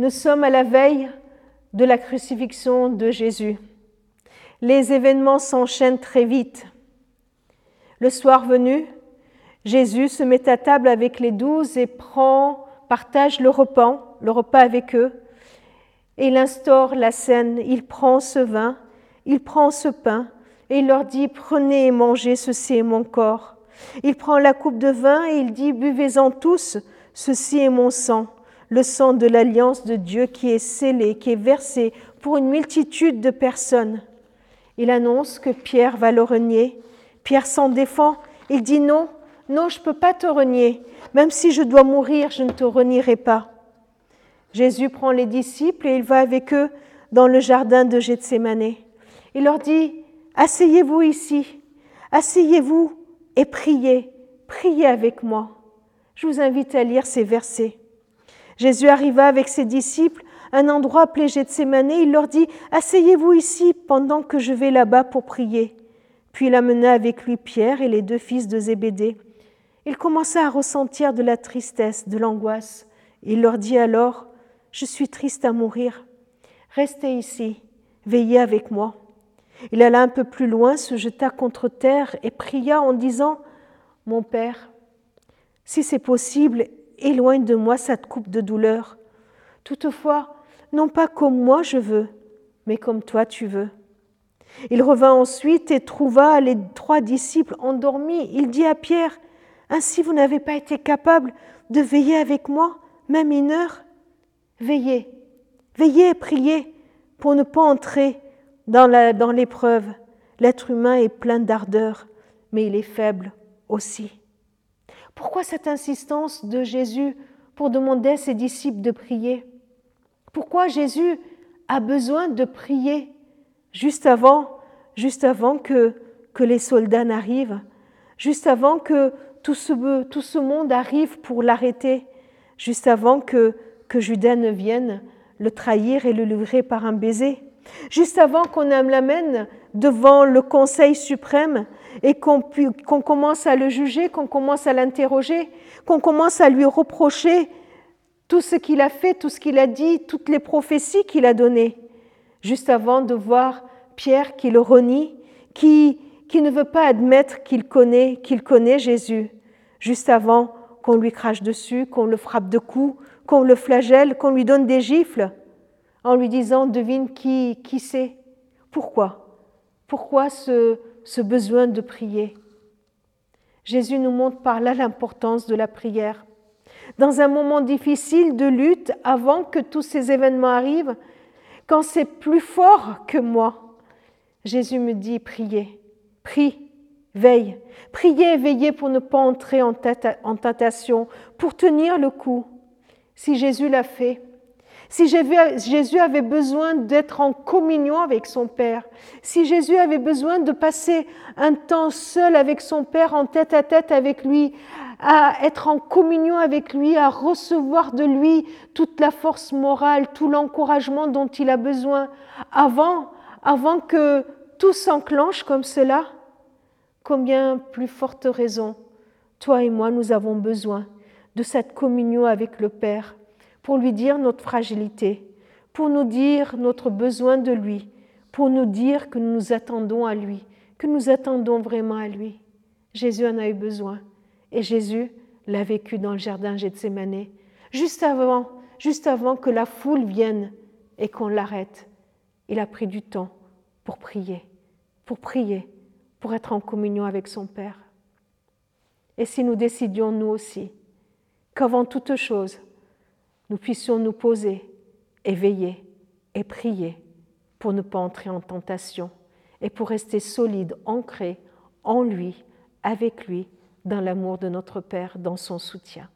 Nous sommes à la veille de la crucifixion de Jésus. Les événements s'enchaînent très vite. Le soir venu, Jésus se met à table avec les douze et partage le repas, le repas avec eux. Et il instaure la scène. Il prend ce vin, il prend ce pain et il leur dit Prenez et mangez, ceci est mon corps. Il prend la coupe de vin et il dit Buvez-en tous, ceci est mon sang, le sang de l'alliance de Dieu qui est scellé, qui est versé pour une multitude de personnes. Il annonce que Pierre va le renier. Pierre s'en défend. Il dit Non, non, je ne peux pas te renier. Même si je dois mourir, je ne te renierai pas. Jésus prend les disciples et il va avec eux dans le jardin de Gethsemane. Il leur dit Asseyez-vous ici, asseyez-vous et priez, priez avec moi. Je vous invite à lire ces versets. Jésus arriva avec ses disciples à un endroit appelé Gethsemane. Il leur dit Asseyez-vous ici pendant que je vais là-bas pour prier. Puis il amena avec lui Pierre et les deux fils de Zébédée. Il commença à ressentir de la tristesse, de l'angoisse. Il leur dit alors Je suis triste à mourir. Restez ici, veillez avec moi. Il alla un peu plus loin, se jeta contre terre et pria en disant Mon Père, si c'est possible, éloigne de moi cette coupe de douleur. Toutefois, non pas comme moi je veux, mais comme toi tu veux. Il revint ensuite et trouva les trois disciples endormis. Il dit à Pierre, Ainsi vous n'avez pas été capable de veiller avec moi, même une heure Veillez, veillez et priez pour ne pas entrer dans l'épreuve. L'être humain est plein d'ardeur, mais il est faible aussi. Pourquoi cette insistance de Jésus pour demander à ses disciples de prier? Pourquoi Jésus a besoin de prier juste avant, juste avant que, que les soldats n'arrivent, juste avant que tout ce, monde arrive pour l'arrêter, juste avant que, que Judas ne vienne le trahir et le livrer par un baiser, juste avant qu'on l'amène devant le Conseil suprême et qu'on commence à le juger, qu'on commence à l'interroger, qu'on commence à lui reprocher tout ce qu'il a fait, tout ce qu'il a dit, toutes les prophéties qu'il a données, juste avant de voir Pierre qui le renie, qui, ne veut pas admettre qu'il qu'il connaît Jésus, juste avant qu'on lui crache dessus, qu'on le frappe de coups, qu'on le flagelle, qu'on lui donne des gifles, en lui disant devine qui, qui c'est, pourquoi, pourquoi ce, besoin de prier? Jésus nous montre par là l'importance de la prière. Dans un moment difficile de lutte, avant que tous ces événements arrivent, quand c'est plus fort que moi, Jésus me dit priez, prie, veille, priez et veillez pour ne pas entrer en, tentation, pour tenir le coup. Si Jésus l'a fait, si Jésus avait besoin d'être en communion avec son Père, si Jésus avait besoin de passer un temps seul avec son Père, en tête à tête avec lui, à être en communion avec lui, à recevoir de lui toute la force morale, tout l'encouragement dont il a besoin, avant, avant que tout s'enclenche comme cela, combien plus forte raison, toi et moi, nous avons besoin de cette communion avec le Père pour lui dire notre fragilité, pour nous dire notre besoin de lui, pour nous dire que nous nous attendons à lui, que nous attendons vraiment à lui. Jésus en a eu besoin et Jésus l'a vécu dans le jardin Gethsemane, juste avant, juste avant que la foule vienne et qu'on l'arrête. Il a pris du temps pour prier, pour prier, pour être en communion avec son Père. Et si nous décidions, nous aussi, qu'avant toute chose, nous puissions nous poser, éveiller et prier pour ne pas entrer en tentation et pour rester solides, ancrés en lui, avec lui, dans l'amour de notre Père, dans son soutien.